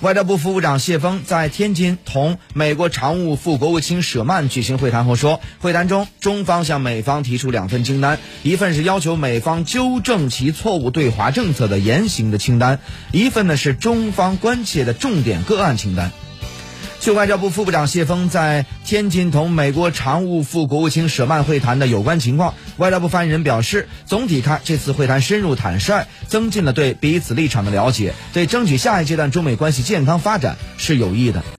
外交部副部长谢峰在天津同美国常务副国务卿舍曼举行会谈后说，会谈中中方向美方提出两份清单，一份是要求美方纠正其错误对华政策的言行的清单，一份呢是中方关切的重点个案清单。就外交部副部长谢峰在天津同美国常务副国务卿舍曼会谈的有关情况，外交部发言人表示，总体看这次会谈深入坦率，增进了对彼此立场的了解，对争取下一阶段中美关系健康发展是有益的。